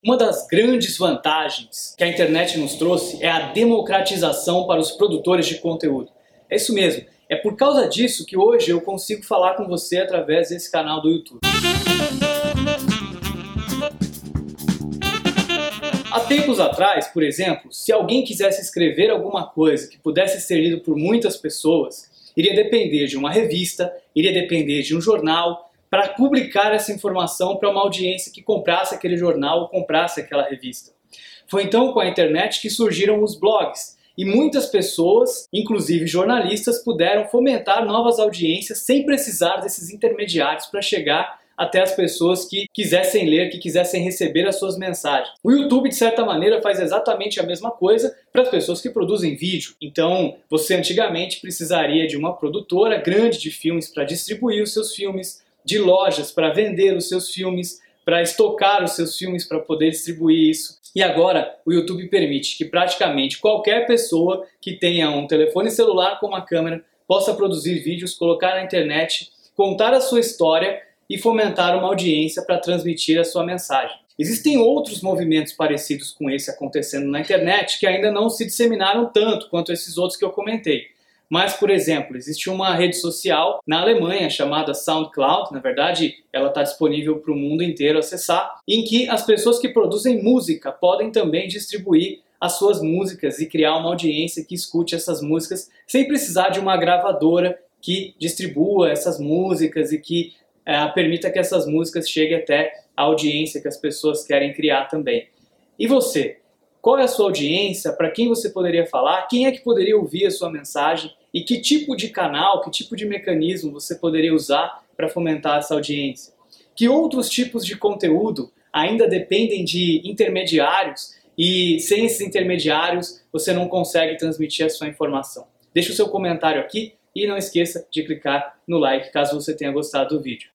Uma das grandes vantagens que a internet nos trouxe é a democratização para os produtores de conteúdo. É isso mesmo, é por causa disso que hoje eu consigo falar com você através desse canal do YouTube. Há tempos atrás, por exemplo, se alguém quisesse escrever alguma coisa que pudesse ser lido por muitas pessoas, iria depender de uma revista, iria depender de um jornal, para publicar essa informação para uma audiência que comprasse aquele jornal ou comprasse aquela revista. Foi então com a internet que surgiram os blogs. E muitas pessoas, inclusive jornalistas, puderam fomentar novas audiências sem precisar desses intermediários para chegar até as pessoas que quisessem ler, que quisessem receber as suas mensagens. O YouTube, de certa maneira, faz exatamente a mesma coisa para as pessoas que produzem vídeo. Então, você antigamente precisaria de uma produtora grande de filmes para distribuir os seus filmes, de lojas para vender os seus filmes, para estocar os seus filmes para poder distribuir isso. E agora o YouTube permite que praticamente qualquer pessoa que tenha um telefone celular com uma câmera possa produzir vídeos, colocar na internet, contar a sua história e fomentar uma audiência para transmitir a sua mensagem. Existem outros movimentos parecidos com esse acontecendo na internet que ainda não se disseminaram tanto quanto esses outros que eu comentei. Mas, por exemplo, existe uma rede social na Alemanha chamada SoundCloud, na verdade, ela está disponível para o mundo inteiro acessar, em que as pessoas que produzem música podem também distribuir as suas músicas e criar uma audiência que escute essas músicas sem precisar de uma gravadora que distribua essas músicas e que é, permita que essas músicas cheguem até a audiência que as pessoas querem criar também. E você? Qual é a sua audiência? Para quem você poderia falar? Quem é que poderia ouvir a sua mensagem? E que tipo de canal, que tipo de mecanismo você poderia usar para fomentar essa audiência? Que outros tipos de conteúdo ainda dependem de intermediários e sem esses intermediários você não consegue transmitir a sua informação? Deixe o seu comentário aqui e não esqueça de clicar no like caso você tenha gostado do vídeo.